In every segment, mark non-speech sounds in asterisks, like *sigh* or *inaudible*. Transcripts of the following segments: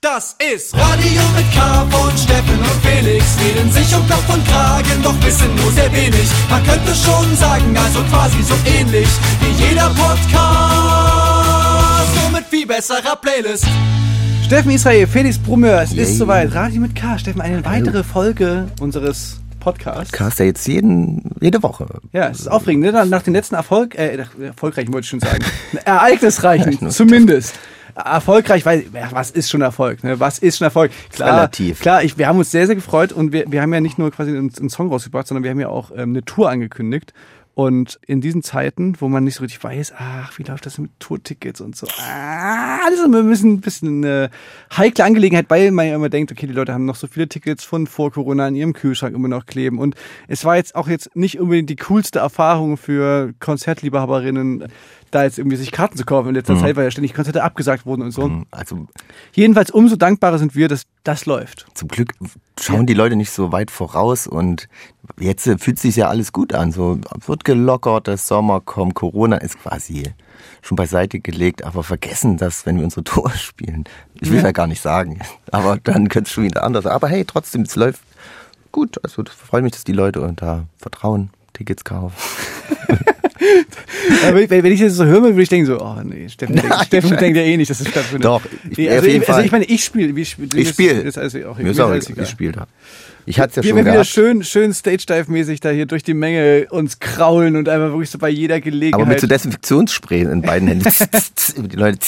Das ist Radio mit K von Steffen und Felix. Reden sich um Kopf und Kragen, doch wissen nur sehr wenig. Man könnte schon sagen, also quasi so ähnlich wie jeder Podcast. Nur mit viel besserer Playlist. Steffen Israel, Felix Brummör, es Yay. ist soweit. Radio mit K. Steffen, eine weitere Folge unseres Podcasts. Cast ja jetzt jeden, jede Woche. Ja, es ist aufregend. Ne? Nach dem letzten Erfolg, äh, erfolgreichen wollte ich schon sagen, *laughs* ereignisreichen, Ereignis- zumindest. Erfolgreich, weil ja, was ist schon Erfolg? Ne? Was ist schon Erfolg? Klar, Relativ. Klar, ich, wir haben uns sehr, sehr gefreut und wir, wir haben ja nicht nur quasi einen, einen Song rausgebracht, sondern wir haben ja auch ähm, eine Tour angekündigt. Und in diesen Zeiten, wo man nicht so richtig weiß, ach, wie läuft das mit Tourtickets und so, ah, das ist immer ein bisschen, ein bisschen eine heikle Angelegenheit, weil man ja immer denkt, okay, die Leute haben noch so viele Tickets von vor Corona in ihrem Kühlschrank immer noch kleben. Und es war jetzt auch jetzt nicht unbedingt die coolste Erfahrung für Konzertliebhaberinnen, da jetzt irgendwie sich Karten zu kaufen in letzter Zeit, weil ja ständig Konzerte abgesagt wurden und so. Also Jedenfalls umso dankbarer sind wir, dass das läuft. zum Glück schauen die Leute nicht so weit voraus und jetzt äh, fühlt sich ja alles gut an. So wird gelockert, der Sommer kommt, Corona ist quasi schon beiseite gelegt, aber vergessen das, wenn wir unsere *laughs* Tour spielen. Ich will Ja. ja gar nicht sagen, *laughs* aber dann könnte es schon wieder anders. Aber hey, trotzdem, es läuft gut. Also das freut mich, dass die Leute da vertrauen, Tickets kaufen. *laughs* *laughs* Wenn, wenn ich das so höre, würde ich denken so, oh nee, Steffen, denkt, Nein. Steffen denkt ja eh nicht, dass es stattfindet. Doch, ich- Nee, auf also, jeden ich, also ich meine, ich spiele. Ich spiele. Ich spiele. Ich spiele da. Ich hatte ja Wir schon wieder gehabt. schön, schön Stage-Dive-mäßig da hier durch die Menge uns kraulen und einfach wirklich so bei jeder Gelegenheit. Aber mit so Desinfektionsspray in beiden Händen. *laughs* die Leute.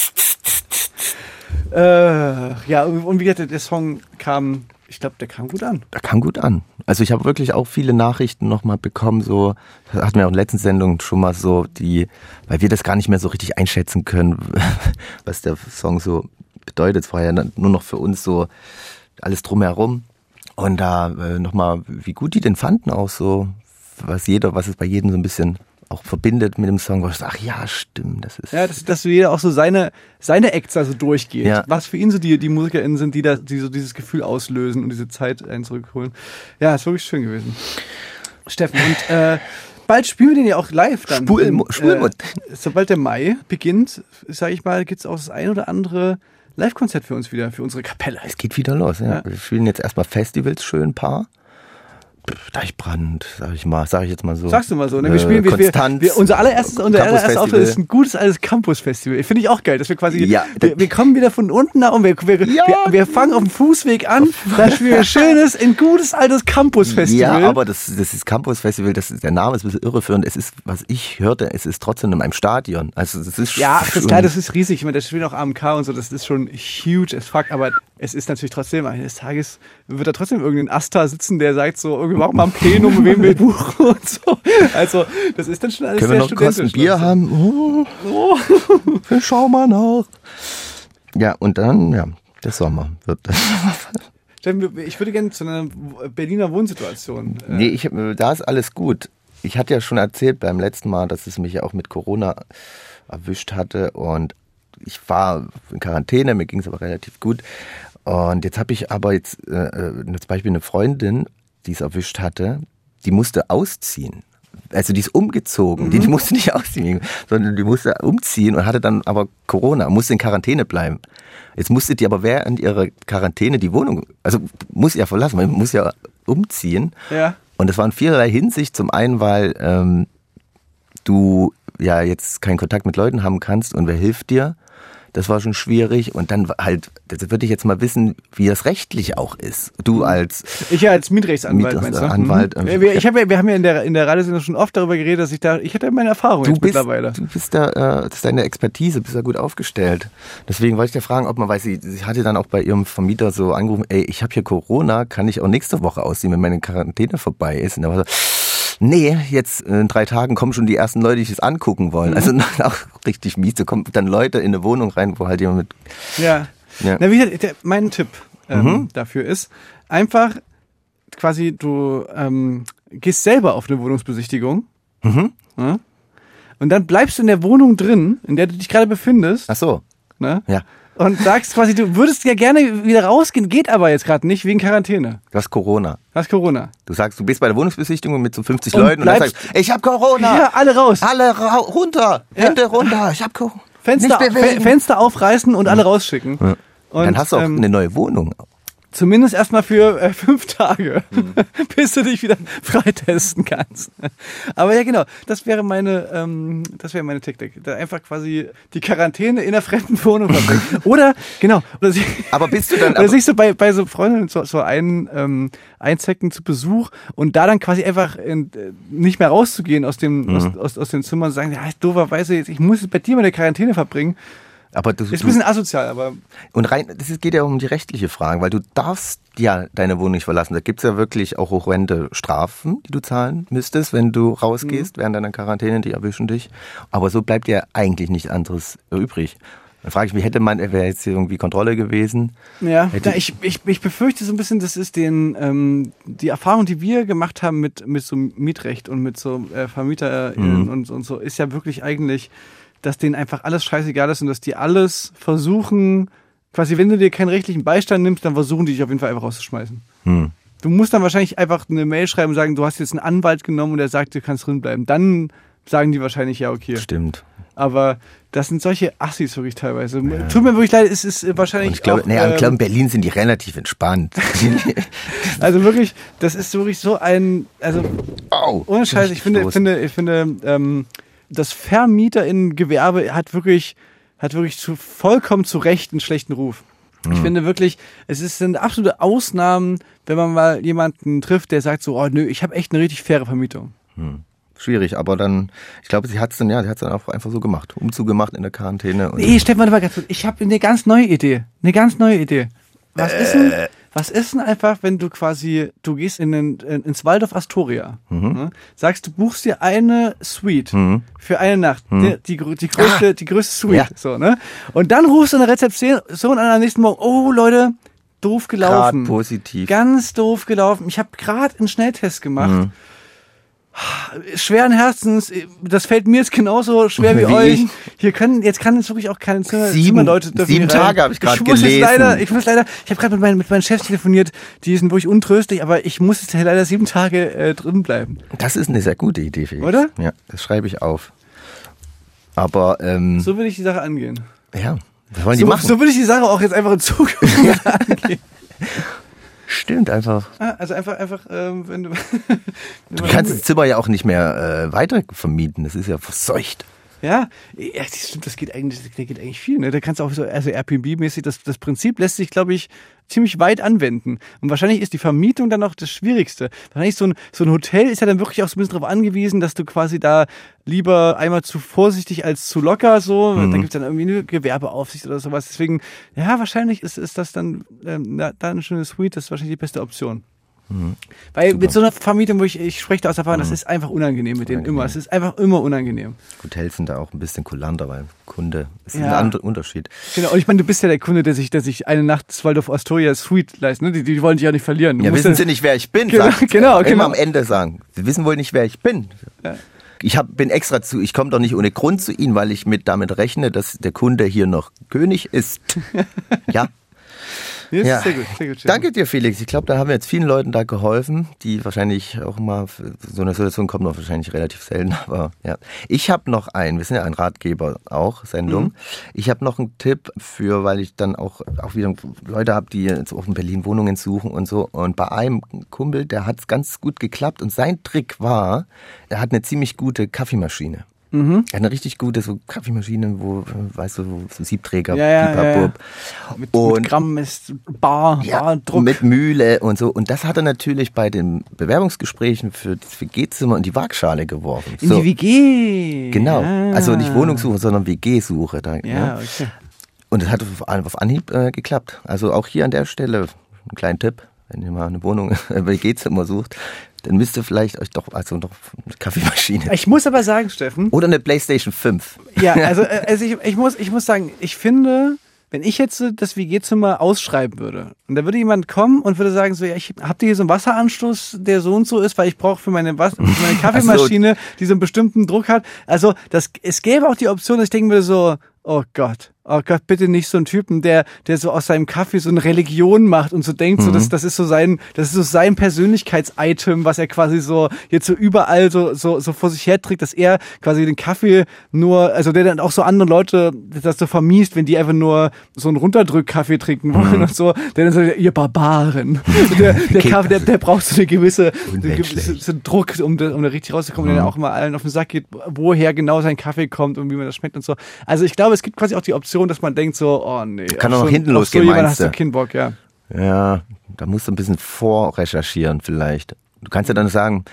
äh, ja, und und wie gesagt, der Song kam, ich glaube, der kam gut an. Da kam gut an. Also ich habe wirklich auch viele Nachrichten nochmal bekommen, so, das hatten wir auch in der letzten Sendung schon mal so, die, weil wir das gar nicht mehr so richtig einschätzen können, *laughs* was der Song so bedeutet. Es war ja nur noch für uns so alles drumherum. Und da äh, nochmal, wie gut die den fanden auch so, was jeder, was es bei jedem so ein bisschen auch verbindet mit dem Song, wo ich so, ach ja, stimmt, das ist. Ja, dass, dass jeder auch so seine, seine Acts also durchgeht. Ja. Was für ihn so die, die MusikerInnen sind, die da die so dieses Gefühl auslösen und diese Zeit einen zurückholen. Ja, ist wirklich schön gewesen. Steffen, und äh, bald spielen wir den ja auch live dann. Spulmut. Äh, sobald der Mai beginnt, sage ich mal, gibt's auch das ein oder andere Live-Konzert für uns wieder, für unsere Kapelle. Es geht wieder los, ja. Ja. Wir spielen jetzt erstmal Festivals schön ein paar. Deichbrand, sag ich mal, sag ich jetzt mal so. Sagst du mal so, ne? Wir Äh, spielen, wir, wir, Konstanz, wir, unser allererstes, unser allererstes Auftritt ist ein gutes altes Campus-Festival. Finde ich auch geil, dass wir quasi, Ja. wir, wir kommen wieder von unten nach und wir, wir, Ja. wir, wir fangen auf dem Fußweg an, da spielen wir ein *laughs* schönes, ein gutes altes Campus-Festival. Ja, aber das, das ist Campus Festival, das ist, der Name ist ein bisschen irreführend. Es ist, was ich hörte, es ist trotzdem in einem Stadion. Also das ist ja, das ist klar, das ist riesig. Ich meine, da spielen auch AMK und so, das ist schon huge as fuck, aber es ist natürlich trotzdem, eines Tages wird da trotzdem irgendein Asta sitzen, der sagt so, irgendwie machen wir mal ein Plenum, wen wir buchen und so. Also, das ist dann schon alles Können wir sehr noch Kosten. Bier haben? Oh, Oh. wir schauen mal nach. Ja, und dann, ja, der Sommer wird. Steffen, ich würde gerne zu einer Berliner Wohnsituation. äh, Nee, ich, da ist alles gut. Ich hatte ja schon erzählt beim letzten Mal, dass es mich ja auch mit Corona erwischt hatte und ich war in Quarantäne, mir ging es aber relativ gut. Und jetzt habe ich aber jetzt äh, äh, zum Beispiel eine Freundin, die es erwischt hatte, die musste ausziehen. Also die ist umgezogen. Die, die musste nicht *laughs* ausziehen, sondern die musste umziehen und hatte dann aber Corona, musste in Quarantäne bleiben. Jetzt musste die aber während ihrer Quarantäne die Wohnung, also muss ja verlassen, man muss ja umziehen. Ja. Und das war in vielerlei Hinsicht. Zum einen, weil ähm, du ja jetzt keinen Kontakt mit Leuten haben kannst und wer hilft dir? Das war schon schwierig. Und dann halt, das würde ich jetzt mal wissen, wie das rechtlich auch ist. Du als Ich ja als Mietrechtsanwalt, meinst du? Mietrechtsanwalt, Mhm. Wir, ich hab, ja- wir haben ja in der, in der Radiosendung schon oft darüber geredet, dass ich da, ich hatte meine Erfahrung du bist, mittlerweile. du bist da, äh, das ist deine Expertise, bist da gut aufgestellt. Deswegen wollte ich dir fragen, ob man weiß, sie, sie hatte dann auch bei ihrem Vermieter so angerufen, ey, ich habe hier Corona, kann ich auch nächste Woche ausziehen, wenn meine Quarantäne vorbei ist? Und er war so, nee, jetzt in drei Tagen kommen schon die ersten Leute, die sich das angucken wollen. Also *laughs* auch richtig mies. Da kommen dann Leute in eine Wohnung rein, wo halt jemand mit Ja. Ja. Na, wie gesagt, der, mein Tipp ähm, Mhm. dafür ist, einfach quasi, du ähm, gehst selber auf eine Wohnungsbesichtigung. Mhm. Ja? Und dann bleibst du in der Wohnung drin, in der du dich gerade befindest. Ach so, Ne? ja. Und sagst quasi, du würdest ja gerne wieder rausgehen, geht aber jetzt gerade nicht wegen Quarantäne. Du hast Corona. Hast Corona. Du sagst, du bist bei der Wohnungsbesichtigung mit so 50 Und Leuten und dann sagst ich habe Corona. Ja, alle raus. Alle ra runter, Ja. Hände runter, ich habe Corona. Fenster, Fenster aufreißen und alle rausschicken. Und, Dann hast du auch ähm, eine neue Wohnung. Zumindest erstmal für äh, *laughs* fünf Tage, Mhm. *laughs* bis du dich wieder freitesten kannst. Aber ja, genau, das wäre meine, ähm, das wäre meine Taktik. Da einfach quasi die Quarantäne in einer fremden Wohnung verbringen. *laughs* oder, genau, oder, sich, Aber bist du dann, oder aber, sich so bei, bei so Freundinnen so, so ein, ähm, einzecken zu Besuch und da dann quasi einfach in, äh, nicht mehr rauszugehen aus dem, Mhm. aus, aus, aus dem Zimmer und sagen, ja, dooferweise, jetzt, ich muss jetzt bei dir meine Quarantäne verbringen. Aber du, Ist ein bisschen asozial, aber und rein, das geht ja um die rechtliche Frage, weil du darfst ja deine Wohnung nicht verlassen. Da gibt's ja wirklich auch horrende Strafen, die du zahlen müsstest, wenn du rausgehst während deiner Quarantäne, die erwischen dich. Aber so bleibt ja eigentlich nichts anderes übrig. Dann frage ich mich, hätte man, wäre jetzt hier irgendwie Kontrolle gewesen? Ja, na, ich, ich, ich befürchte so ein bisschen, das ist den, ähm, die Erfahrung, die wir gemacht haben mit, mit so Mietrecht und mit so äh, VermieterInnen Mhm. und, und so, ist ja wirklich eigentlich, dass denen einfach alles scheißegal ist und dass die alles versuchen, quasi, wenn du dir keinen rechtlichen Beistand nimmst, dann versuchen die dich auf jeden Fall einfach rauszuschmeißen. Hm. Du musst dann wahrscheinlich einfach eine Mail schreiben und sagen, du hast jetzt einen Anwalt genommen und der sagt, du kannst drin bleiben. Dann sagen die wahrscheinlich, ja, okay. Stimmt. Aber das sind solche Assis wirklich teilweise. Tut mir wirklich leid, es ist äh, wahrscheinlich Und ich glaube, naja, ich ähm, glaube, in Berlin sind die relativ entspannt. *laughs* Also wirklich, das ist wirklich so ein, also Au. ohne Scheiß, ich finde, ich finde, ich finde, ähm, das VermieterInnen-Gewerbe hat wirklich, hat wirklich zu, vollkommen zu Recht einen schlechten Ruf. Ich finde wirklich, es ist, sind absolute Ausnahmen, wenn man mal jemanden trifft, der sagt so, oh nö, ich habe echt eine richtig faire Vermietung. Schwierig, aber dann, ich glaube, sie hat es dann, ja, sie hat es dann auch einfach so gemacht. Umzug gemacht in der Quarantäne. Und Nee, Stefan, mal ganz kurz. Ich habe eine ganz neue Idee. Eine ganz neue Idee. Was ist denn, was ist denn einfach, wenn du quasi, du gehst in den, in, ins Waldorf Astoria, ne? sagst, du buchst dir eine Suite für eine Nacht, die, die, grö- die größte, die größte Suite, Ja. so, ne? Und dann rufst du in der Rezeption so an am nächsten Morgen, oh Leute, doof gelaufen. Grad positiv. Ganz doof gelaufen. Ich habe gerade einen Schnelltest gemacht. Schweren Herzens, das fällt mir jetzt genauso schwer *laughs* wie, Wie euch. Hier können, jetzt kann jetzt wirklich auch keine Zimmer, Sieben- Zimmerleute dürfen sieben. Tage habe ich gerade gelesen. Leider, ich muss leider, ich habe gerade mit meinen, mit meinen Chefs telefoniert, die sind wirklich untröstlich, aber ich muss jetzt leider sieben Tage äh, drin bleiben. Das ist eine sehr gute Idee, Felix. Oder? Ja, das schreibe ich auf. Aber, ähm, So will ich die Sache angehen. ja, was wollen die So, machen? so will ich die Sache auch jetzt einfach in Zukunft *laughs* angehen. Stimmt, einfach. Ah, Also einfach, einfach, ähm, wenn du, *laughs* Du kannst das Zimmer ja auch nicht mehr äh, weiter vermieten. Das ist ja verseucht. Ja, ja das, stimmt, das geht eigentlich, das geht eigentlich viel. Ne? Da kannst du auch so, also Airbnb-mäßig, das, das Prinzip lässt sich, glaube ich, ziemlich weit anwenden. Und wahrscheinlich ist die Vermietung dann auch das Schwierigste. Wahrscheinlich so ein, so ein Hotel ist ja dann wirklich auch so ein bisschen darauf angewiesen, dass du quasi da lieber einmal zu vorsichtig als zu locker so. Da gibt's dann irgendwie eine Gewerbeaufsicht oder sowas. Deswegen, ja, wahrscheinlich ist, ist das dann, ähm, na, dann eine schöne Suite, das ist wahrscheinlich die beste Option. Weil mit so einer Vermietung, wo ich, ich spreche da aus Erfahrung, das ist einfach unangenehm mit denen immer. Es ist einfach immer unangenehm. Hotels sind da auch ein bisschen kulanter, weil Kunde ist ein Ja. anderer Unterschied. Genau, und ich meine, du bist ja der Kunde, der sich, der sich eine Nacht das Waldorf Astoria Suite leistet, ne? Die, die wollen dich ja nicht verlieren. Du Ja, wissen Sie nicht, wer ich bin? Genau, sagt- genau, Immer genau. am Ende sagen. Sie wissen wohl nicht, wer ich bin. Ich hab, bin extra zu, ich komme doch nicht ohne Grund zu Ihnen, weil ich mit damit rechne, dass der Kunde hier noch König ist. *laughs* ja. Nee, ja. sehr gut, sehr gut. Danke dir, Felix. Ich glaube, da haben wir jetzt vielen Leuten da geholfen, die wahrscheinlich auch mal, so eine Situation kommt noch wahrscheinlich relativ selten, *laughs* aber ja. Ich habe noch einen, wir sind ja ein Ratgeber auch, Sendung. Mhm. Ich habe noch einen Tipp für, weil ich dann auch, auch wieder Leute habe, die jetzt auch in Berlin Wohnungen suchen und so. Und bei einem Kumpel, der hat es ganz gut geklappt und sein Trick war, er hat eine ziemlich gute Kaffeemaschine. Mhm. Er hat eine richtig gute so Kaffeemaschine, wo, weißt du, wo- so Siebträger, Ja, ja, ja, ja. Mit, mit Gramm ist Bar, Ja, Bar, Druck. mit Mühle und so. Und das hat er natürlich bei den Bewerbungsgesprächen für das WG-Zimmer in die Waagschale geworfen. in so, die WG. Genau. Ja. Also nicht Wohnungssuche, sondern WG-Suche. Da, Ja, ne? okay. Und es hat auf, auf Anhieb äh, geklappt. Also auch hier an der Stelle ein kleiner Tipp, wenn ihr mal eine Wohnung, *laughs* ein WG-Zimmer sucht, dann müsst ihr vielleicht euch doch, also noch eine Kaffeemaschine Ich muss aber sagen, Steffen, oder eine Playstation 5. ja, *laughs* also, äh, also ich, ich, muss, ich muss sagen, ich finde, wenn ich jetzt das WG-Zimmer ausschreiben würde und da würde jemand kommen und würde sagen so, ja, ich habt ihr hier so einen Wasseranschluss, der so und so ist, weil ich brauche für meine, Was- für meine *laughs* Kaffeemaschine, die so einen bestimmten Druck hat. Also das, es gäbe auch die Option, dass ich denken würde so, oh Gott, oh Gott, bitte nicht so ein Typen, der, der so aus seinem Kaffee so eine Religion macht und so denkt, so, das, das ist so sein, das ist so sein Persönlichkeitsitem, was er quasi so jetzt so überall so, so, so vor sich her trägt, dass er quasi den Kaffee nur, also der dann auch so andere Leute das so vermiest, wenn die einfach nur so einen Runterdrück-Kaffee trinken wollen und so, der dann so, ihr Barbaren. *laughs* der, der Kaffee, der, der braucht so eine gewisse, gewisse Druck, um, da, um da richtig rauszukommen, der dann auch immer allen auf den Sack geht, woher genau sein Kaffee kommt und wie man das schmeckt und so. Also ich glaube, es gibt quasi auch die Option, dass man denkt so, oh nee. Kann doch noch so, hinten losgehen, So meinst hast du keinen Bock, ja. Ja, da musst du ein bisschen vorrecherchieren vielleicht. Du kannst ja dann sagen,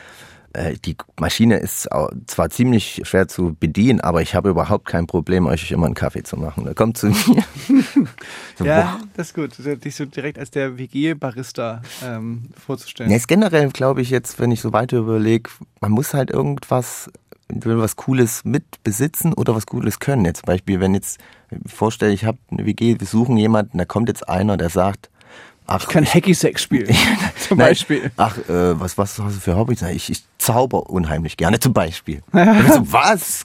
äh, die Maschine ist zwar ziemlich schwer zu bedienen, aber ich habe überhaupt kein Problem, euch immer einen Kaffee zu machen. Da kommt zu mir. *laughs* Ja, das ist gut. Dich so direkt als der WG-Barista ähm, vorzustellen. Ja, ist generell, glaube ich, jetzt, wenn ich so weiter überlege, man muss halt irgendwas, entweder was Cooles mit besitzen oder was Cooles können. Jetzt zum Beispiel, wenn jetzt, vorstelle, ich habe eine WG, wir suchen jemanden, da kommt jetzt einer, der sagt, ach, Ich kann Hacky-Sack spielen, *laughs* zum *laughs* Nein, Beispiel. Ach, äh, was, was hast du für Hobbys? Ich, ich zauber unheimlich gerne, zum Beispiel. *laughs* also, was?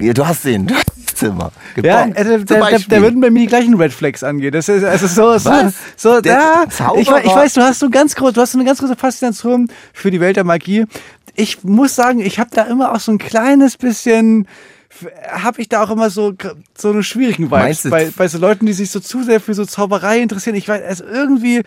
Ja, Du hast den, du hast das Zimmer Ja, gebaut. also, zum da, da, da würden bei mir die gleichen Red Flags angehen. Das ist also so, so, Was? so Der da. Ich, ich weiß, du hast so ganz groß, du hast so eine ganz große Faszination für die Welt der Magie. Ich muss sagen, ich habe da immer auch so ein kleines bisschen habe ich da auch immer so so eine schwierigen Vibes bei, bei so Leuten, die sich so zu sehr für so Zauberei interessieren. Ich weiß, also irgendwie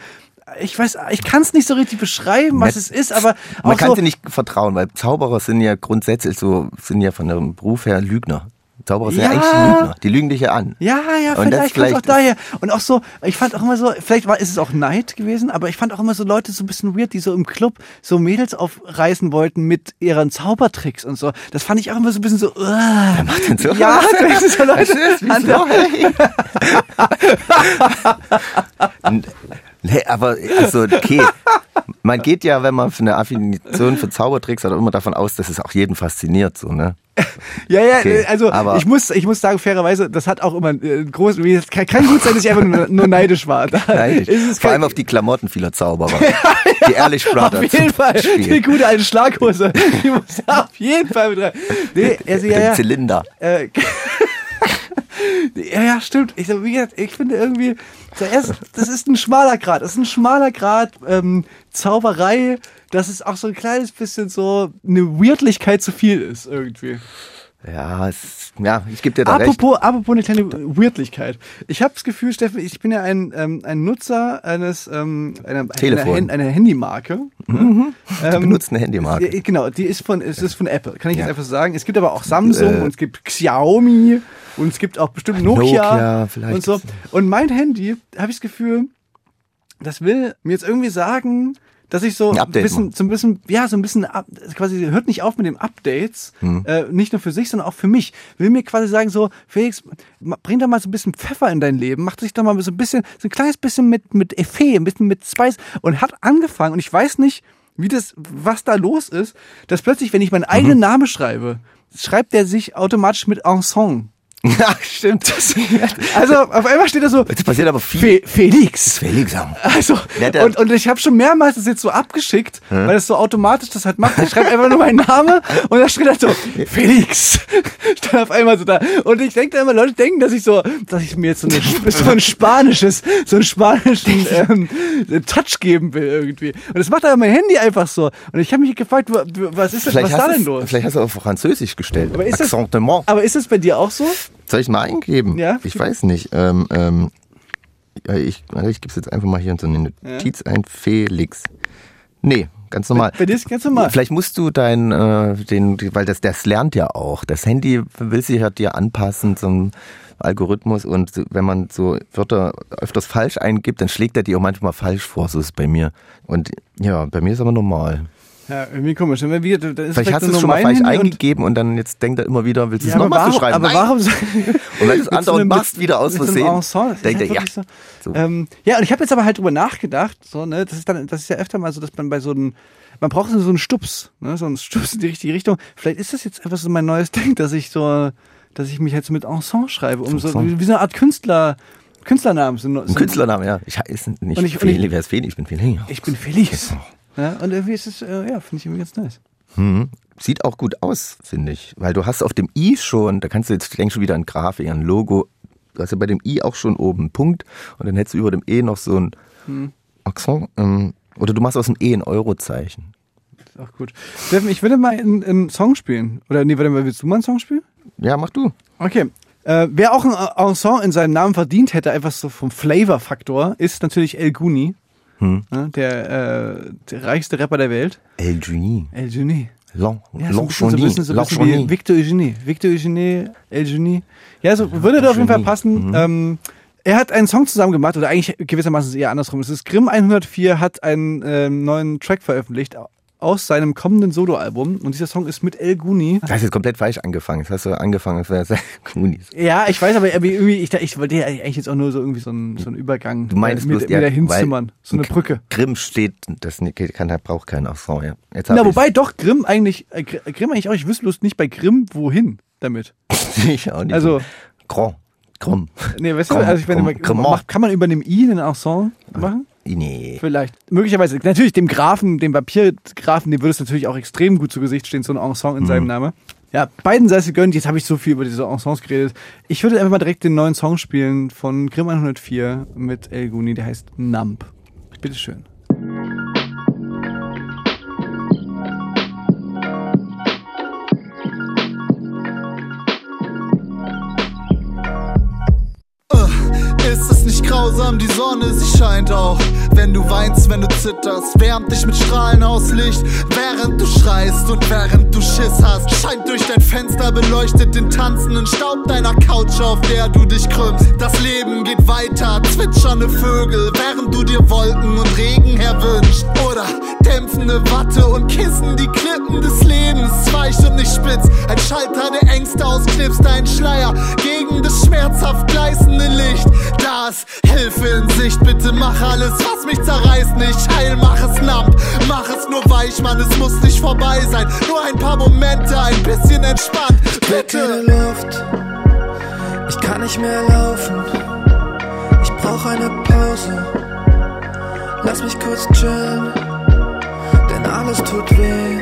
ich weiß, ich kann es nicht so richtig beschreiben, was es ist, aber Man kann so, sie nicht vertrauen, weil Zauberer sind ja grundsätzlich so, sind ja von ihrem Beruf her Lügner. Zauberer sind ja, Ja. eigentlich Lügner. Die lügen dich ja an. Ja, ja, Und das vielleicht kommt auch vielleicht- daher. Und auch so, ich fand auch immer so, vielleicht war, ist es auch Neid gewesen, aber ich fand auch immer so Leute so ein bisschen weird, die so im Club so Mädels aufreißen wollten mit ihren Zaubertricks und so. Das fand ich auch immer so ein bisschen so, Wer macht denn *laughs* so? Ja, das ist so Leute. Was ist? Nee, aber also okay, man geht ja, wenn man für eine Affinition für Zaubertricks hat, immer davon aus, dass es auch jeden fasziniert, so ne? Ja, ja, Okay, also aber- ich muss, ich muss sagen, fairerweise, das hat auch immer einen großen, wie- es kann, kann gut sein, dass ich einfach nur, nur neidisch war. Neidisch. ist es Vor allem auf die Klamotten vieler Zauberer. *laughs* die Ehrlich Brothers. Auf jeden Fall, Beispiel. die gute alte Schlaghose, die muss auf jeden Fall mit rein. Nee, also, ja, ja. Zylinder. Äh, *laughs* ja, ja, stimmt. Ich, wie gesagt, ich finde irgendwie, zuerst, das ist ein schmaler Grad. Das ist ein schmaler Grad ähm, Zauberei, dass es auch so ein kleines bisschen so eine Weirdlichkeit zu viel ist irgendwie. Ja, es, ja, ich gebe dir da recht. Apropos, apropos eine kleine Weirdlichkeit. Ich habe das Gefühl, Steffen, ich bin ja ein, ähm, ein Nutzer eines ähm, einer, Telefon. einer, einer Handymarke. Du Ähm, benutzt eine Handymarke. Ja, genau, die ist von, es ist von Apple, kann ich jetzt einfach sagen. Es gibt aber auch Samsung Äh. und es gibt Xiaomi und es gibt auch bestimmt Nokia, Nokia, vielleicht und so. Und mein Handy, habe ich das Gefühl, das will mir jetzt irgendwie sagen, dass ich so Ein ein bisschen, machen. so ein bisschen, ja, so ein bisschen, quasi hört nicht auf mit den Updates, Hm. äh, nicht nur für sich, sondern auch für mich. Will mir quasi sagen so, Felix, bring doch mal so ein bisschen Pfeffer in dein Leben, mach dich doch mal so ein bisschen, so ein kleines bisschen mit mit Effet, ein bisschen mit Spice und hat angefangen und ich weiß nicht, wie das, was da los ist, dass plötzlich, wenn ich meinen eigenen Mhm. Namen schreibe, schreibt der sich automatisch mit Ensemble. Ja, stimmt. *laughs* Also auf einmal steht da so Jetzt passiert aber viel. Fe Felix. Felix am- Also, Ja, und, und ich habe schon mehrmals das jetzt so abgeschickt, weil es so automatisch das halt macht. Ich schreibe einfach nur meinen Namen und da steht halt so, Felix. *laughs* Stand auf einmal so da. Und ich denke da immer, Leute denken, dass ich so, dass ich mir jetzt so, eine, so ein spanisches, so einen spanischen ähm, Touch geben will irgendwie. Und das macht aber mein Handy einfach so. Und ich habe mich gefragt, wa- was ist das, was Vielleicht ist da denn los? vielleicht hast du auf Französisch gestellt. Aber ist das-. Aber ist das bei dir auch so? Soll ich mal eingeben? Ja. Ich weiß nicht. Ähm, ähm, ja, ich ich gebe es jetzt einfach mal hier in so eine Notiz ein. Felix. Nee, ganz normal. Bei dir ist ganz normal. Vielleicht musst du dein, äh, den, weil das, das lernt ja auch. Das Handy will sich ja dir anpassen zum Algorithmus und wenn man so Wörter öfters falsch eingibt, dann schlägt er die auch manchmal falsch vor. So ist es bei mir. Und ja, bei mir ist aber normal. Ja, irgendwie komisch. Wenn wir, dann ist Vielleicht hast du es schon mal falsch Handy und- eingegeben und, dann jetzt denkt er immer wieder, willst du Ja, es nochmal zu schreiben? aber Nein. warum so, Und wenn du es andauernd machst, wieder aus Versehen, denkt er, ja. wirklich So, So. Ähm, ja, und ich habe jetzt aber halt drüber nachgedacht, so, ne, das ist dann, das ist ja öfter mal so, dass man bei so einem, man braucht so einen Stups, ne, so einen Stups in die richtige Richtung. Vielleicht ist das jetzt einfach so mein neues Ding, dass ich so, dass ich mich so mit Ensemble schreibe, um so, wie, wie so eine Art Künstler, Künstlernamen. So, so, Ein Künstlername, ja. Ich heiße nicht ich- Feli, wer ist Feli? Ich bin Feli. Ich bin Felix. Ja, und irgendwie ist es, äh, ja, finde ich irgendwie ganz nice. Mhm. Sieht auch gut aus, finde ich. Weil du hast auf dem i schon, da kannst du jetzt, ich denke schon wieder an Grafik, an Logo, du hast ja bei dem I auch schon oben einen Punkt und dann hättest du über dem E noch so ein Hm. Akzent. Ähm, oder du machst aus dem E ein Eurozeichen. Ist auch gut. Steffen, ich würde mal einen, einen Song spielen. Oder nee, warte mal, willst du mal einen Song spielen? Ja, mach du. Okay. Äh, wer auch ein, Song in seinem Namen verdient hätte, einfach so vom Flavor-Faktor, ist natürlich El Guni, Hm. ne, der, äh, der reichste Rapper der Welt. El Genie. El Genie. L'en- Ja, so ein bisschen, so ein bisschen, so ein bisschen wie. Victor Eugenie. Victor Eugenie, El Genie. Ja, so würde da auf jeden Fall passen. Mhm. Ähm, er hat einen Song zusammen gemacht, oder eigentlich gewissermaßen ist es eher andersrum. Es ist Grimm 104 hat einen ähm, neuen Track veröffentlicht aus seinem kommenden Soloalbum. Und dieser Song ist mit El Guni. Du hast jetzt komplett falsch angefangen. Jetzt hast du angefangen, als wäre es *laughs* Goonies. Ja, ich weiß, aber irgendwie, ich, ich wollte ja eigentlich jetzt auch nur so irgendwie so einen, so einen Übergang Du meinst äh, mit, bloß, mit ja, der hinzimmern. So eine Brücke. Grimm steht, das kann, der braucht keinen Akzent, ja. Jetzt Na, ich's. wobei doch Grimm eigentlich, äh, Gr- Grimm eigentlich auch, ich wüsste bloß nicht bei Grimm, wohin damit. *laughs* ich auch nicht. Also- Grand. Grimm. Nee, weißt du, also ich meine, kann man über einem I einen Accent machen? Nee. Vielleicht. Möglicherweise. Natürlich dem Grafen, dem Papiergrafen, dem würde es natürlich auch extrem gut zu Gesicht stehen, so ein Ensemble in seinem Namen. Ja, beiden sei es gegönnt. Jetzt habe ich so viel über diese Ensembles geredet. Ich würde einfach mal direkt den neuen Song spielen von Grimm 104 mit El Guni, der heißt Nump. Bitteschön. Ist es nicht grausam, die Sonne, sie scheint auch. Wenn du weinst, wenn du zitterst, wärmt dich mit Strahlen aus Licht. Während du schreist und während du Schiss hast, scheint durch dein Fenster beleuchtet den tanzenden Staub deiner Couch, auf der du dich krümmst. Das Leben geht weiter, zwitschernde Vögel, während du dir Wolken und Regen erwünscht. Oder dämpfende Watte und Kissen, die Klippen des Lebens, weich und nicht spitz. Ein Schalter, der Ängste ausknipst, ein Schleier gegen das schmerzhaft gleißende Licht. Da ist Hilfe in Sicht, bitte mach alles, was mich zerreißt, nicht heil, mach es namp, mach es nur weich, Mann, es muss nicht vorbei sein. Nur ein paar Momente, ein bisschen entspannt, bitte. Luft. Ich kann nicht mehr laufen. Ich brauch eine Pause. Lass mich kurz chillen, denn alles tut weh.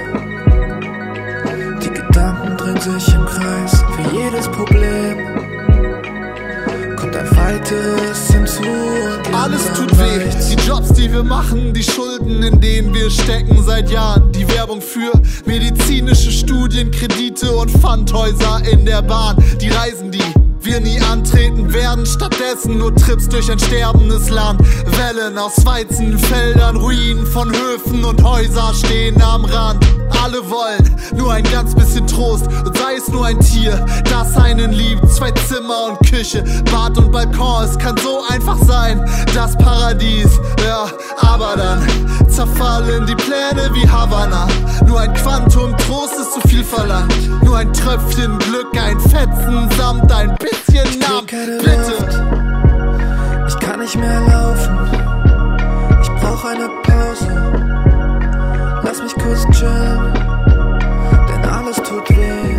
Die Gedanken drehen sich im Kreis für jedes Problem. Weiteres hinzu. und Alles tut weh. Die Jobs, die wir machen, die Schulden, in denen wir stecken seit Jahren. Die Werbung für medizinische Studien, Kredite und Pfandhäuser in der Bahn. Die Reisen, die wir nie antreten werden. Stattdessen nur Trips durch ein sterbendes Land. Wellen aus Weizenfeldern, Ruinen von Höfen und Häuser stehen am Rand. Alle wollen nur ein ganz bisschen Trost und sei es nur ein Tier, das einen liebt. Zwei Zimmer und Küche, Bad und Balkon, es kann so einfach sein, das Paradies. Ja, aber dann zerfallen die Pläne wie Havanna. Nur ein Quantum Trost ist zu viel verlangt. Nur ein Tröpfchen Glück, ein Fetzen samt ein bisschen Namen. Bitte. Luft. Ich kann nicht mehr laufen. Ich brauch eine Pause. Lass mich kurz chillen, denn alles tut weh.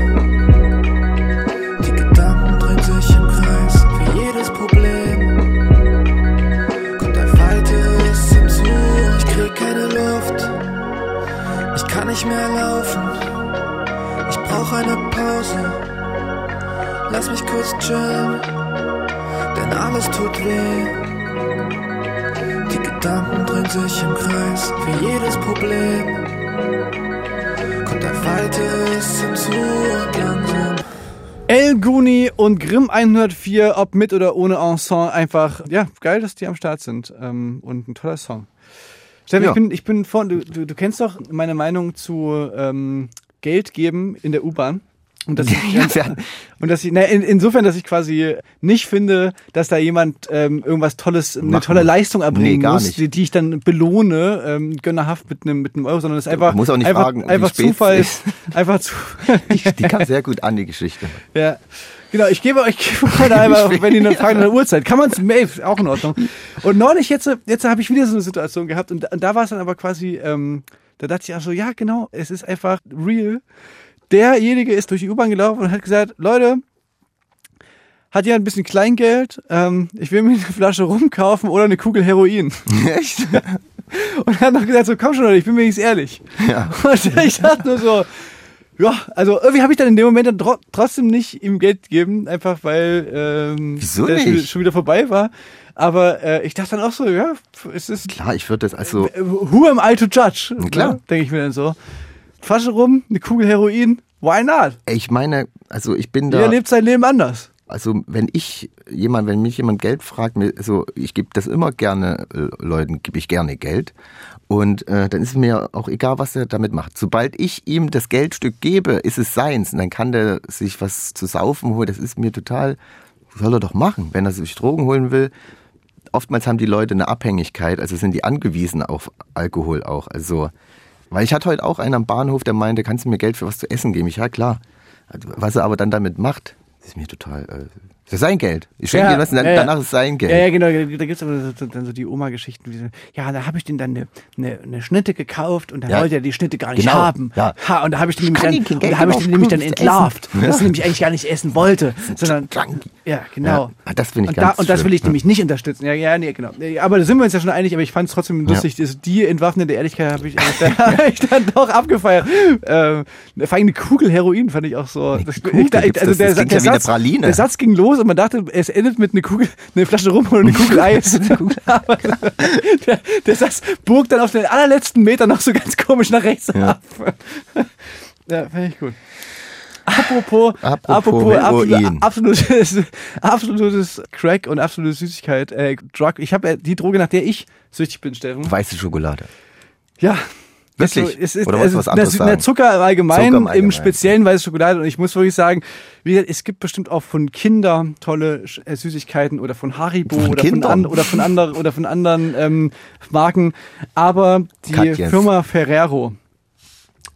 Die Gedanken drehen sich im Kreis für jedes Problem. Kommt ein weiteres hinzu. Ich krieg keine Luft. Ich kann nicht mehr laufen. Ich brauch eine Pause. Lass mich kurz chillen, denn alles tut weh. Die Gedanken drehen sich im Kreis für jedes Problem. Kommt ein weiteres hinzu und langsam. El Guni und Grimm 104, ob mit oder ohne Ensemble, einfach, ja, geil, dass die am Start sind. Ähm, und ein toller Song. Steffen, Ja. ich bin, ich bin vor, du, du, du kennst doch meine Meinung zu ähm, Geld geben in der U-Bahn. Und dass *laughs* ich, Ja, und dass ich, na, in, insofern, dass ich quasi nicht finde, dass da jemand ähm, irgendwas Tolles, eine Machen tolle muss. Leistung erbringen Nee, muss, die, die ich dann belohne, ähm, gönnerhaft mit einem mit einem Euro, sondern es ist einfach, musst auch nicht einfach, fragen, einfach Zufall, ist. einfach zu, Die kam sehr gut an, die Geschichte. *laughs* ja. Genau, ich gebe euch heute einmal, wenn die eine Frage nach der Uhrzeit, kann man es, auch in Ordnung. Und neulich jetzt, jetzt habe ich wieder so eine Situation gehabt und, da- und da war es dann aber quasi, ähm, da dachte ich auch so, ja genau, es ist einfach real. Derjenige ist durch die U-Bahn gelaufen und hat gesagt, Leute, hat ja ein bisschen Kleingeld, ähm, ich will mir eine Flasche rumkaufen oder eine Kugel Heroin. *laughs* Echt? *laughs* Und er hat noch gesagt, so komm schon Leute, ich bin wenigstens ehrlich. Ja. *laughs* Und ich dachte nur so, ja, also irgendwie habe ich dann in dem Moment dann tro trotzdem nicht ihm Geld gegeben, einfach weil ähm, Wieso der Schon, schon wieder vorbei war. Aber äh, ich dachte dann auch so, ja, es ist Klar, ich würde das also. who am I to judge? klar. Ne? Denke ich mir dann so. Flasche rum, eine Kugel Heroin, why not? Ich meine, also ich bin Jeder da. lebt sein Leben anders. Also wenn ich jemand, wenn mich jemand Geld fragt, also ich gebe das immer gerne äh, Leuten, gebe ich gerne Geld. Und äh, dann ist es mir auch egal, was er damit macht. Sobald ich ihm das Geldstück gebe, ist es seins. Und dann kann der sich was zu saufen holen. Das ist mir total, soll er doch machen. Wenn er sich Drogen holen will, oftmals haben die Leute eine Abhängigkeit, also sind die angewiesen auf Alkohol auch. Also, weil ich hatte heute auch einen am Bahnhof, der meinte, kannst du mir Geld für was zu essen geben? Ich, ja klar. Also, Was er aber dann damit macht, ist mir total, äh, das ist sein Geld. Ich schenke Ja, ihm was und dann, ja, danach ist es sein Geld. Ja, ja, genau. Da gibt's aber so, dann so die Oma-Geschichten. wie so, Ja, da habe ich den dann eine, eine, eine Schnitte gekauft und dann Ja. wollte er die Schnitte gar nicht Genau, haben. ja. Ha, und da habe ich den nämlich dann, da habe ich den nämlich dann entlarvt, essen. dass er nämlich eigentlich gar nicht essen wollte, sondern ja, genau. Ja, das finde ich und, ganz da, und das will ich nämlich nicht unterstützen. Ja, ja, nee, genau. Aber da sind wir uns ja schon einig, aber ich fand es trotzdem lustig. Also die entwaffnete Ehrlichkeit habe ich, *laughs* hab ich dann doch abgefeiert. Ähm, vor allem eine Kugel Heroin fand ich auch so. Das, Kugel ich, klingt ja wie eine Praline. der Satz ging los und man dachte, es endet mit einer Kugel, eine Flasche rum und eine Kugel Eis. *laughs* Aber der, der Satz bog dann auf den allerletzten Meter noch so ganz komisch nach rechts ab. Ja, fand ich gut. Apropos, Apropos Heroin. absolutes, absolutes Crack und absolute Süßigkeit, äh, Drug. Ich habe äh, die Droge, nach der ich süchtig bin, Steffen. Weiße Schokolade. Ja. Wirklich? Also, es ist, Oder du was also, anderes na, sagen? Zucker im Allgemeinen, Zucker im im Allgemeinen. speziellen weiße Schokolade. Und ich muss wirklich sagen, wie gesagt, es gibt bestimmt auch von Kinder tolle äh, Süßigkeiten oder von Haribo Von oder, von Kindern? an, oder von anderen oder von anderen ähm, Marken. Aber die Katjes. Firma Ferrero.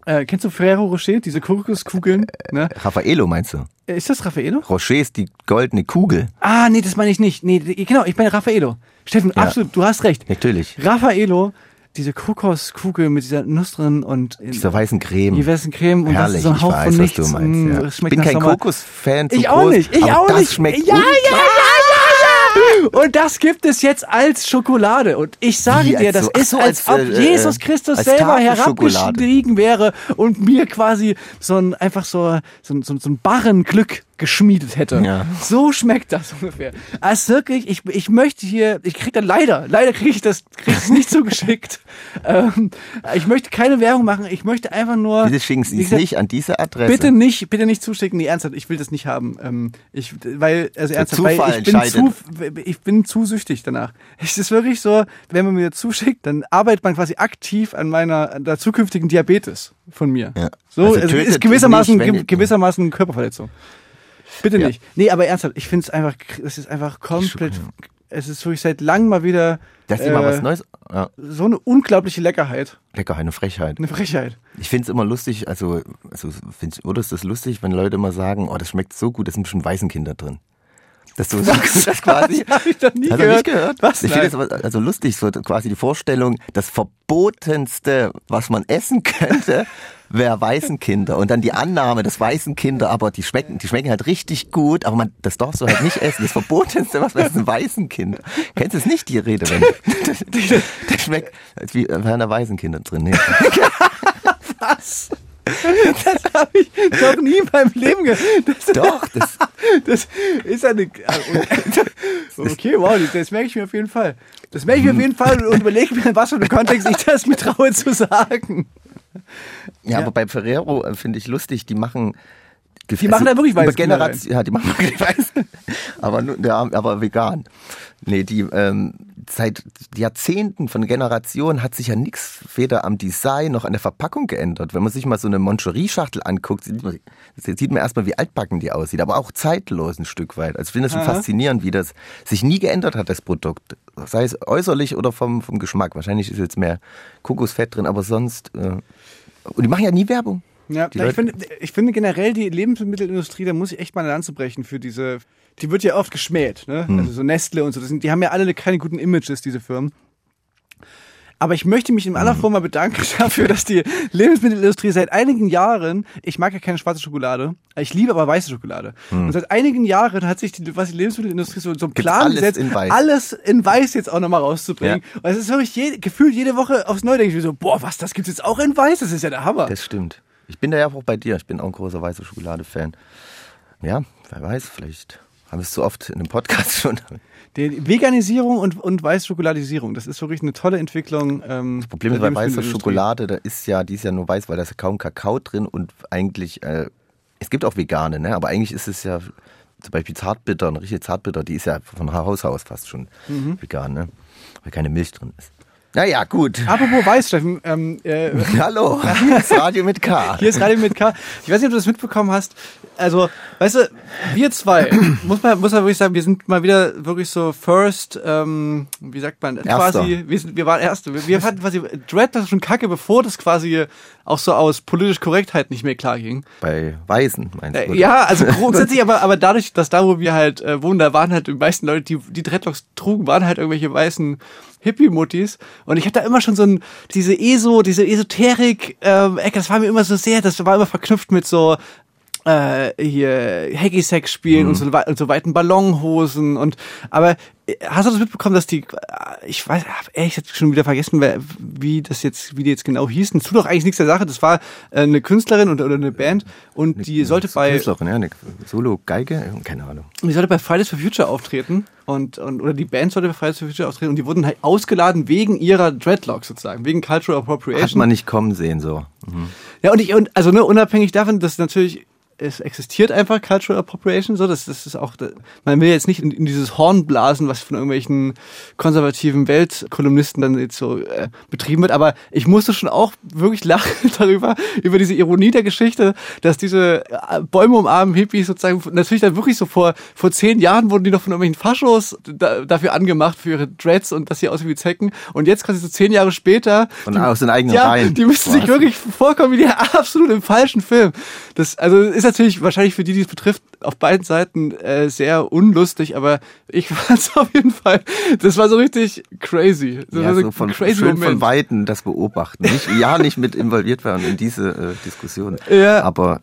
Äh, kennst du Ferrero Rocher, diese Kokoskugeln? Ne? Raffaello meinst du? Äh, Ist das Raffaello? Rocher ist die goldene Kugel. Ah, nee, das meine ich nicht. Nee, genau, ich meine Raffaello. Steffen, Ja. absolut, du hast recht. Natürlich. Raffaello, diese Kokoskugel mit dieser Nuss drin und Dieser weißen Creme. die weißen Creme und das Herrlich, ist so ein Hauch weiß, von was nichts. du meinst. Mm, Ja. das bin kein. Kokosfan Ich auch groß, nicht, ich auch das nicht. schmeckt ja, ja, ja, ja, ja. Und das gibt es jetzt als Schokolade. Und ich sage Wie, dir, das so- ist, so, als, als, ob äh, Jesus äh, Christus selber herabgestiegen wäre und mir quasi so ein, einfach so, so, ein- so, ein- so ein Barrenglück geschmiedet hätte. Ja. So schmeckt das ungefähr. Also wirklich, ich, ich möchte hier, ich krieg dann leider, leider kriege ich das, krieg ich es nicht zugeschickt. *laughs* ähm, ich möchte keine Werbung machen, ich möchte einfach nur. Bitte schicken Sie es nicht an diese Adresse. Bitte nicht, bitte nicht zuschicken. Nee, ernsthaft, ich will das nicht haben. Ähm, ich, weil, also ernsthaft, weil ich bin zu, ich bin zu süchtig danach. Es ist wirklich so, wenn man mir zuschickt, dann arbeitet man quasi aktiv an meiner, an der zukünftigen Diabetes von mir. Ja. So, Also tötet ist gewissermaßen, nicht, gewissermaßen Körperverletzung. Bitte Ja. nicht. Nee, aber ernsthaft, ich finde es einfach, es ist einfach komplett, es ist wirklich seit langem mal wieder Das ist immer äh, was Neues. Ja, so eine unglaubliche Leckerheit, lecker, eine Frechheit. eine Frechheit. Ich finde es immer lustig, also, also find, du es lustig, wenn Leute immer sagen, oh, das schmeckt so gut, da sind bestimmt Waisenkinder drin. Dass du *laughs* das *laughs* quasi. Das habe ich noch nie Hast gehört. nicht gehört? Was? Ich finde aber also lustig, so quasi die Vorstellung, das Verbotenste, was man essen könnte, *laughs* wäre Waisenkinder. Und dann die Annahme, dass Waisenkinder, aber die schmecken, die schmecken halt richtig gut, aber man, das darfst du halt nicht essen. Das Verbotenste, was man essen, ist ein Waisenkind. Kennst du es nicht, die Rede? Wenn, das, das schmeckt, wie wären da Waisenkinder drin. Nee. Was? *laughs* Das habe ich noch nie in meinem Leben gehört. Das, Doch, das, *laughs* das ist eine. *laughs* Okay, wow, das merke ich mir auf jeden Fall. Das merke ich mir auf jeden Fall und überlege mir, in was für einem Kontext ich das mir traue zu sagen. Ja, Ja. aber bei Ferrero äh, finde ich lustig, die machen. Die machen da wirklich über Weißkinder Generation, Ja, die machen *laughs* wirklich weiß. aber, ja, aber vegan. Nee, die ähm, seit Jahrzehnten von Generationen hat sich ja nichts weder am Design noch an der Verpackung geändert. Wenn man sich mal so eine Moncherie-Schachtel anguckt, sieht man, sieht man erstmal, wie altbacken die aussieht, aber auch zeitlos ein Stück weit. Also ich finde das schon Aha. faszinierend, wie das sich nie geändert hat, das Produkt. Sei es äußerlich oder vom, vom Geschmack. Wahrscheinlich ist jetzt mehr Kokosfett drin, aber sonst. Äh, und die machen ja nie Werbung. Ja, na, ich, finde, ich finde generell die Lebensmittelindustrie, da muss ich echt mal eine Lanze brechen für diese. Die wird ja oft geschmäht, ne? Hm. Also so Nestle und so. Das sind, die haben ja alle keine guten Images, diese Firmen. Aber ich möchte mich in Hm. aller Form mal bedanken *laughs* dafür, dass die Lebensmittelindustrie seit einigen Jahren, ich mag ja keine schwarze Schokolade, ich liebe aber weiße Schokolade. Und seit einigen Jahren hat sich die, was die Lebensmittelindustrie so, so einen Plan Hm. alles gesetzt, in weiß. alles in weiß jetzt auch nochmal rauszubringen. Und es ist wirklich je, gefühlt jede Woche aufs Neue denke ich mir so, boah, was, das gibt's jetzt auch in weiß? Das ist ja der Hammer. Das stimmt. Ich bin da ja auch bei dir. Ich bin auch ein großer weiße Schokolade-Fan. Ja, wer weiß, vielleicht haben wir es zu oft in einem Podcast *laughs* schon. Die Veganisierung und, und Weißschokoladisierung, das ist wirklich eine tolle Entwicklung. Ähm, Das Problem ist bei weißer Schokolade, da ist ja, die ist ja nur weiß, weil da ist kaum Kakao drin und eigentlich, äh, es gibt auch vegane, ne? aber eigentlich ist es ja zum Beispiel Zartbitter, eine richtige Zartbitter, die ist ja von Haus aus fast schon vegan, ne? weil keine Milch drin ist. Naja, gut. Apropos Weiß, Steffen, ähm, äh, Hallo, hier ist *laughs* Radio mit K. Hier ist Radio mit K. Ich weiß nicht, ob du das mitbekommen hast. Also, weißt du, wir zwei, *clears throat* muss man, muss man wirklich sagen, wir sind mal wieder wirklich so first, ähm, wie sagt man, Erster. quasi, wir, sind, wir waren Erste. Wir, wir fanden quasi Dread das schon kacke, bevor das quasi auch so aus politisch Korrektheit nicht mehr klar ging. Bei Weißen, meinst Äh, du? ja, also grundsätzlich, aber, aber dadurch, dass da, wo wir halt äh, wohnen, da waren halt die meisten Leute, die die Dreadlocks trugen, waren halt irgendwelche weißen Hippie-Muttis. Und ich hatte da immer schon so ein, diese ESO, diese Esoterik, ähm, das war mir immer so sehr, das war immer verknüpft mit so, äh, hier Hacky-Sack spielen und, so, und so weiten Ballonhosen und aber äh, hast du das mitbekommen, dass die äh, ich weiß hab ehrlich gesagt schon wieder vergessen, wie das jetzt wie die jetzt genau hießen. Tut doch eigentlich nichts der Sache. Das war äh, eine Künstlerin oder, oder eine Band und die sollte bei Künstlerin, ja, eine Solo-Geige, die sollte die sollte bei Fridays for Future auftreten und, und oder die Band sollte bei Fridays for Future auftreten und die wurden halt ausgeladen wegen ihrer Dreadlocks sozusagen, wegen Cultural Appropriation. Hat man nicht kommen sehen, so. Mhm. Ja, und ich, und also ne, unabhängig davon, dass natürlich es existiert einfach Cultural Appropriation, so, das, das ist auch, man will jetzt nicht in, in dieses Horn blasen, was von irgendwelchen konservativen Weltkolumnisten dann jetzt so äh, betrieben wird, aber ich musste schon auch wirklich *laughs* lachen darüber, über diese Ironie der Geschichte, dass diese äh, Bäume umarmen Hippies sozusagen, natürlich dann wirklich so vor, vor zehn Jahren wurden die noch von irgendwelchen Faschos da, dafür angemacht, für ihre Dreads und dass sie aussehen wie Zecken und jetzt quasi so zehn Jahre später Von aus den eigenen ja, Reihen. die müssen sich wirklich vorkommen wie die *laughs* absolut im falschen Film. Das also ist natürlich wahrscheinlich für die, die es betrifft, auf beiden Seiten äh, sehr unlustig, aber ich *laughs* fand es auf jeden Fall. Das war so richtig crazy. Das Ja, so so von, crazy schön Moment. von Weitem das beobachten. Nicht, ja, nicht mit involviert werden in diese äh, Diskussion. Ja. Aber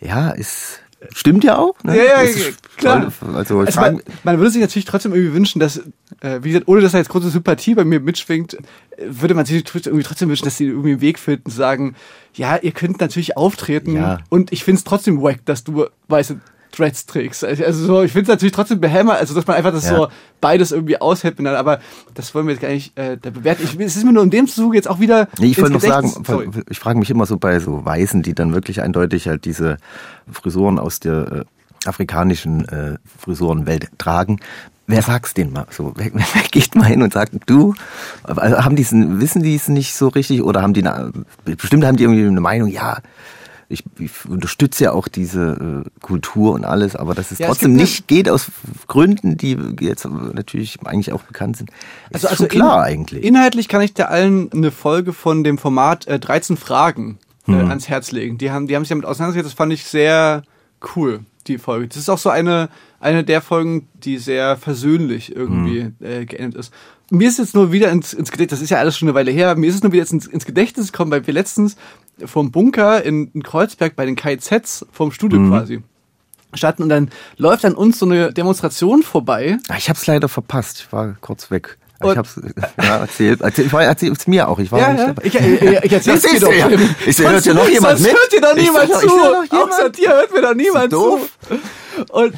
ja, es stimmt ja auch. Ne? Ja, ja, klar. voll- Also, Also man, man würde sich natürlich trotzdem irgendwie wünschen, dass, äh, wie gesagt, ohne dass da jetzt große Sympathie bei mir mitschwingt, würde man sich irgendwie trotzdem wünschen, dass sie irgendwie einen Weg finden, zu sagen, ja, ihr könnt natürlich auftreten Ja. und ich finde es trotzdem wack, dass du weiße Dreads trägst. Also so, ich finde es natürlich trotzdem behämmer, also dass man einfach das Ja. so beides irgendwie aushält miteinander, aber das wollen wir jetzt gar nicht äh, da bewerten. Ich, es ist mir nur in dem Zuge jetzt auch wieder. Nee, ich wollte noch sagen, sorry. ich frage mich immer so bei so Weißen, die dann wirklich eindeutig halt diese Frisuren aus der äh, afrikanischen äh, Frisurenwelt tragen. Wer sagt's denen mal so? Wer, wer geht mal hin und sagt, du, also haben die's, wissen die es nicht so richtig oder haben die eine, bestimmt haben die irgendwie eine Meinung, ja, ich, ich unterstütze ja auch diese äh, Kultur und alles, aber dass es Ja, es trotzdem eine- nicht geht aus Gründen, die jetzt natürlich eigentlich auch bekannt sind. Ist Also, also schon klar in, eigentlich. Inhaltlich kann ich dir allen eine Folge von dem Format äh, 13 Fragen äh, Mhm. ans Herz legen. Die haben, die haben sich damit auseinandergesetzt. Das fand ich sehr cool, die Folge. Das ist auch so eine, eine der Folgen, die sehr versöhnlich irgendwie Mhm. äh, geendet ist. Mir ist jetzt nur wieder ins, ins Gedächtnis, das ist ja alles schon eine Weile her, mir ist es nur wieder jetzt ins, ins Gedächtnis gekommen, weil wir letztens vom Bunker in, in Kreuzberg bei den KIZs vom Studio Mhm. quasi standen und dann läuft an uns so eine Demonstration vorbei Ah, Ich habe es leider verpasst. Ich war kurz weg. Und- ich hab's *laughs* ja, erzählt. Erzähl, ich war- erzähl's mir auch. Ich war Ja, nicht ja. dabei. Ich, ich, ich erzähl's dir doch. ja- Ich hört ja noch jemand mit. hört dir doch niemand zu. Außer dir hört mir doch niemand zu. Und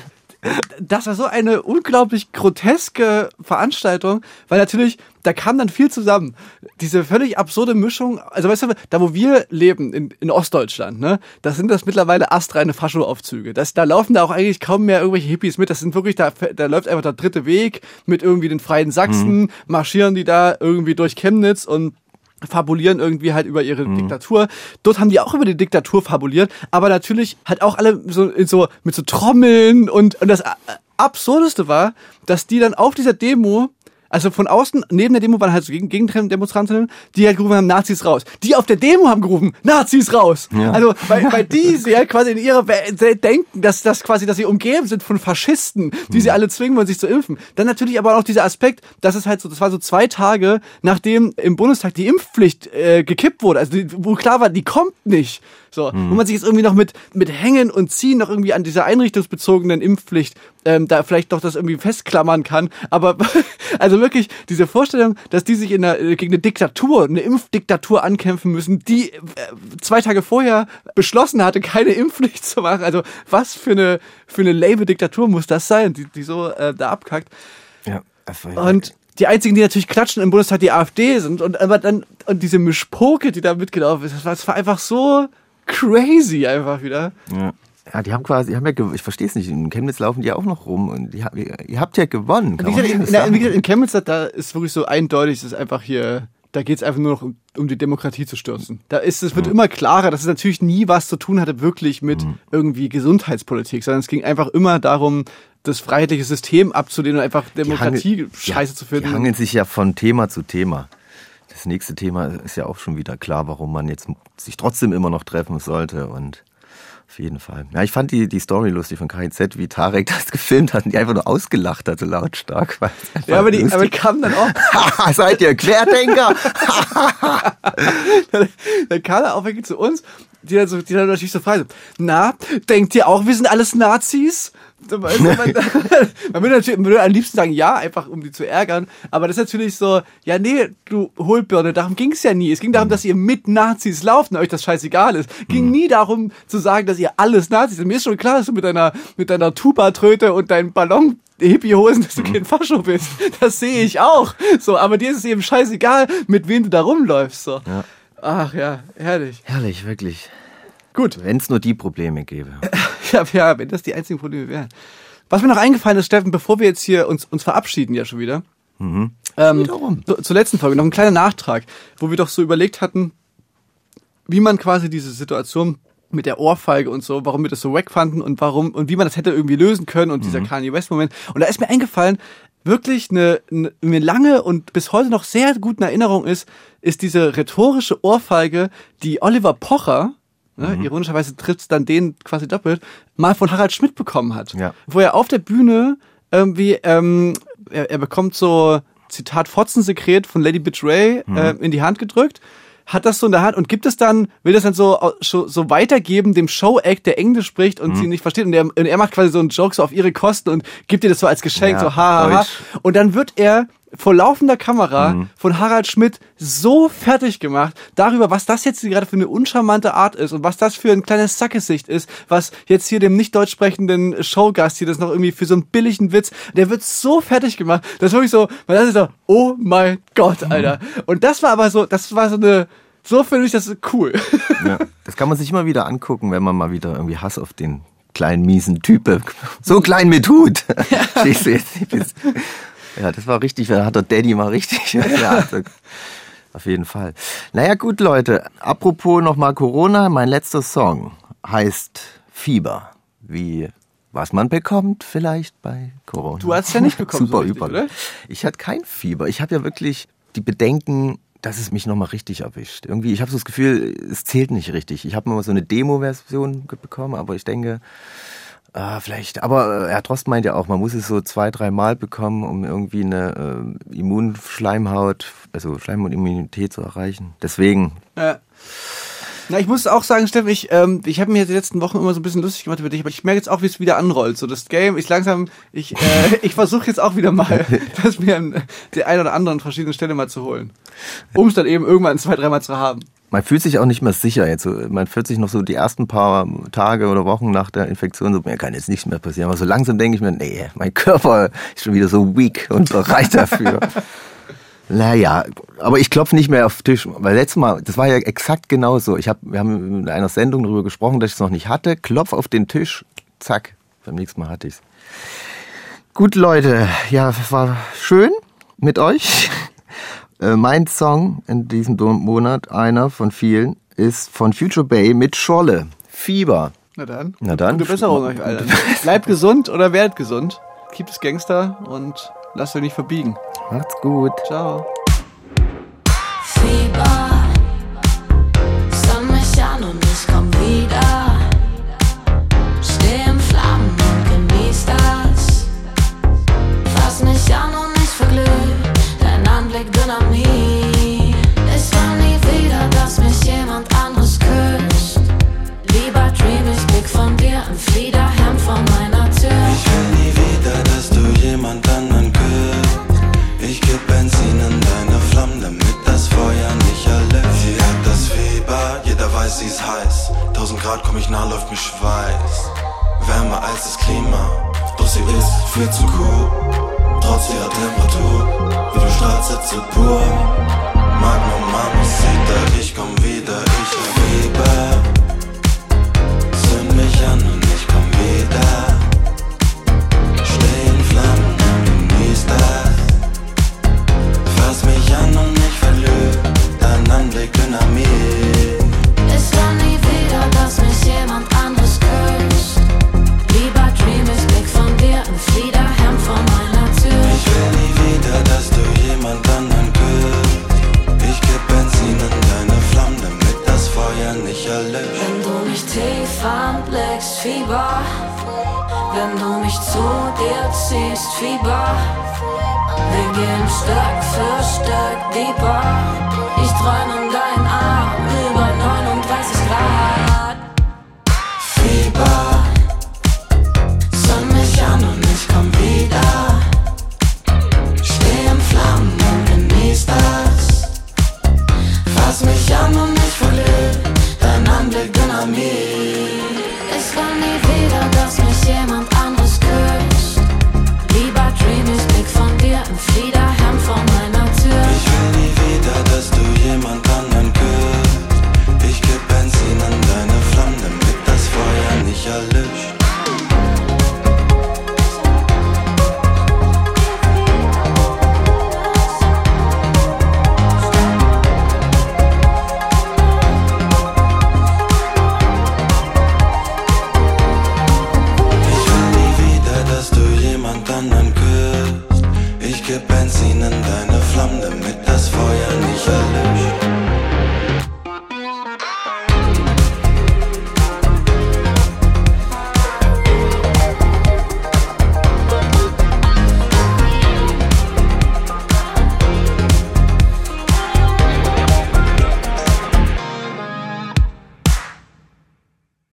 das war so eine unglaublich groteske Veranstaltung, weil natürlich, da kam dann viel zusammen. Diese völlig absurde Mischung, also weißt du, da wo wir leben, in, in Ostdeutschland, ne, da sind das mittlerweile astreine Fascho-Aufzüge. Das, da laufen da auch eigentlich kaum mehr irgendwelche Hippies mit. Das sind wirklich, da, da läuft einfach der dritte Weg mit irgendwie den freien Sachsen, marschieren die da irgendwie durch Chemnitz und fabulieren irgendwie halt über ihre Diktatur. Dort haben die auch über die Diktatur fabuliert, aber natürlich halt auch alle so, so mit so Trommeln und, und das äh, Absurdeste war, dass die dann auf dieser Demo also von außen, neben der Demo waren halt so Gegen Gegendemonstrantinnen, die halt gerufen haben, Nazis raus. Die auf der Demo haben gerufen, Nazis raus. Ja. Also, weil, weil die sie ja quasi in ihrer Welt denken, dass das quasi, dass sie umgeben sind von Faschisten, die sie alle zwingen wollen, sich zu impfen. Dann natürlich aber auch dieser Aspekt, dass es halt so, das war so zwei Tage, nachdem im Bundestag die Impfpflicht äh, gekippt wurde, also die, wo klar war, die kommt nicht. So, wo man sich jetzt irgendwie noch mit, mit Hängen und Ziehen noch irgendwie an dieser einrichtungsbezogenen Impfpflicht ähm, da vielleicht doch das irgendwie festklammern kann. Aber *laughs* also wirklich diese Vorstellung, dass die sich in einer, gegen eine Diktatur, eine Impfdiktatur ankämpfen müssen, die äh, zwei Tage vorher beschlossen hatte, keine Impfpflicht zu machen. Also was für eine für eine lame Diktatur muss das sein, die, die so äh, da abkackt. Ja, Und die einzigen, die natürlich klatschen im Bundestag, die AfD sind. Und aber dann, und diese Mischpoke, die da mitgelaufen ist, das war einfach so crazy einfach wieder. Ja. Ja, die haben quasi, die haben ja, ich verstehe es nicht, in Chemnitz laufen die auch noch rum und die, ihr, habt ja gewonnen. Wie gesagt, in, sagen? wie gesagt, in Chemnitz, da ist wirklich so eindeutig, es ist einfach hier, da geht es einfach nur noch um, um die Demokratie zu stürzen. Da ist, es wird immer klarer, dass es natürlich nie was zu tun hatte wirklich mit irgendwie Gesundheitspolitik, sondern es ging einfach immer darum, das freiheitliche System abzulehnen und einfach Demokratie hangel- scheiße zu Die finden. hangeln sich ja von Thema zu Thema. Das nächste Thema ist ja auch schon wieder klar, warum man jetzt sich trotzdem immer noch treffen sollte und auf jeden Fall. Ja, ich fand die, die Story lustig von KIZ, wie Tarek *laughs* das gefilmt hat und die einfach nur ausgelacht hatte, lautstark. weil es einfach ja, aber die, aber die kamen dann auch, *laughs* Seid ihr Querdenker? *laughs* dann kam er auch wirklich zu uns, die dann, so, die dann natürlich so fragen, na, denkt ihr auch, wir sind alles Nazis? Man, *laughs* man würde natürlich man würde am liebsten sagen, ja, einfach um die zu ärgern, aber das ist natürlich so, ja, nee, du Hohlbirne, darum ging es ja nie. Es ging darum, dass ihr mit Nazis lauft und euch das scheißegal ist. Ging nie darum zu sagen, dass ihr alles Nazis seid. Mir ist schon klar, dass du mit deiner, mit deiner Tuba-Tröte und deinen Ballon Hippie-Hosen, dass du kein Fascho bist. Das sehe ich auch. So, aber dir ist es eben scheißegal, mit wem du da rumläufst. So. Ja. Ach ja, herrlich. Herrlich, wirklich. Gut. Wenn es nur die Probleme gäbe. *laughs* Ja, ja, wenn das die einzigen Probleme wären. Was mir noch eingefallen ist, Steffen, bevor wir jetzt hier uns, uns verabschieden ja schon wieder. Ähm, Wiederum. zu, zur letzten Folge noch ein kleiner Nachtrag, wo wir doch so überlegt hatten, wie man quasi diese Situation mit der Ohrfeige und so, warum wir das so wack fanden und warum und wie man das hätte irgendwie lösen können und dieser Kanye West Moment. Und da ist mir eingefallen, wirklich eine, eine mir lange und bis heute noch sehr guten Erinnerung ist, ist diese rhetorische Ohrfeige, die Oliver Pocher, ne, ironischerweise trifft dann den quasi doppelt, mal von Harald Schmidt bekommen hat. Ja. Wo er auf der Bühne irgendwie, ähm, er, er bekommt so, Zitat, Fotzensekret von Lady Bitch Ray äh, in die Hand gedrückt, hat das so in der Hand und gibt es dann, will das dann so, so, weitergeben dem Show-Act, der Englisch spricht und sie nicht versteht und er, und er macht quasi so einen Joke so auf ihre Kosten und gibt ihr das so als Geschenk, Ja, so ha, ha, ha. Und dann wird er vor laufender Kamera von Harald Schmidt so fertig gemacht darüber, was das jetzt gerade für eine uncharmante Art ist und was das für ein kleines Sackgesicht ist, was jetzt hier dem nicht deutsch sprechenden Showgast hier das noch irgendwie für so einen billigen Witz, der wird so fertig gemacht, das ist wirklich so, man das ist so, oh mein Gott, Alter. Und das war aber so, das war so eine, so finde ich das cool. Ja. Das kann man sich immer wieder angucken, wenn man mal wieder irgendwie Hass auf den kleinen miesen Type. So klein mit Hut. Stehst Ja, das war richtig, da hat der Daddy mal richtig. *laughs* Ja, auf jeden Fall. Naja, gut, Leute. Apropos nochmal Corona, mein letzter Song heißt Fieber. Wie was man bekommt vielleicht bei Corona. Du hast ja nicht bekommen, Super so richtig, über. oder? Ich hatte kein Fieber. Ich habe ja wirklich die Bedenken, dass es mich nochmal richtig erwischt. Irgendwie, ich habe so das Gefühl, es zählt nicht richtig. Ich habe mal so eine Demo-Version bekommen, aber ich denke, ah, vielleicht. Aber äh, Herr Trost meint ja auch, man muss es so zwei, drei Mal bekommen, um irgendwie eine äh, Immunschleimhaut, also Schleimhautimmunität zu erreichen. Deswegen, Ja. Na, ich muss auch sagen, Steffen, ich, ähm, ich habe mir die letzten Wochen immer so ein bisschen lustig gemacht über dich, aber ich merke jetzt auch, wie es wieder anrollt. So das Game, ich langsam, ich, äh, *laughs* ich versuche jetzt auch wieder mal, *laughs* das mir an der einen oder anderen verschiedenen Stelle mal zu holen. Um es dann eben irgendwann zwei, dreimal zu haben. man fühlt sich auch nicht mehr sicher. Jetzt, so, man fühlt sich noch so die ersten paar Tage oder Wochen nach der Infektion so, mir kann jetzt nichts mehr passieren. Aber so langsam denke ich mir, nee, mein Körper ist schon wieder so weak und bereit dafür. *laughs* Naja, aber ich klopfe nicht mehr auf den Tisch, weil letztes Mal, das war ja exakt genauso. Ich hab, wir haben in einer Sendung darüber gesprochen, dass ich es noch nicht hatte. Klopf auf den Tisch, zack, beim nächsten Mal hatte ich's. Gut, Leute, ja, war schön mit euch. *laughs* Äh, mein Song in diesem Monat, einer von vielen, ist von Future Bay mit Scholle. Fieber. Na dann. Na dann. Gute Besserung euch allen. *laughs* Bleibt gesund oder werdet gesund. Keep es Gangster und lass dich nicht verbiegen. Macht's gut. Ciao. Fieber, sonn mich und ich komm wieder. Steh in Flammen und genieß das. Fass mich an und ich verglüht. Dein Anblick Dynamit. Ich will nie wieder, dass mich jemand anderes küsst. Lieber dream ich Glück von dir und flieh dahin. Benzin in deine Flammen, damit das Feuer nicht erlischt. Sie hat das Fieber, jeder weiß, sie ist heiß. 1000 Grad komm ich nah, läuft mir Schweiß. Wärmer als das Klima, doch sie ist viel zu cool. Trotz ihrer Temperatur, wie du strahlst, ist sie pur. Magnum, Mama, sieht er, ich komm wieder, ich hab precies wie bar. We game stuk, verstuk.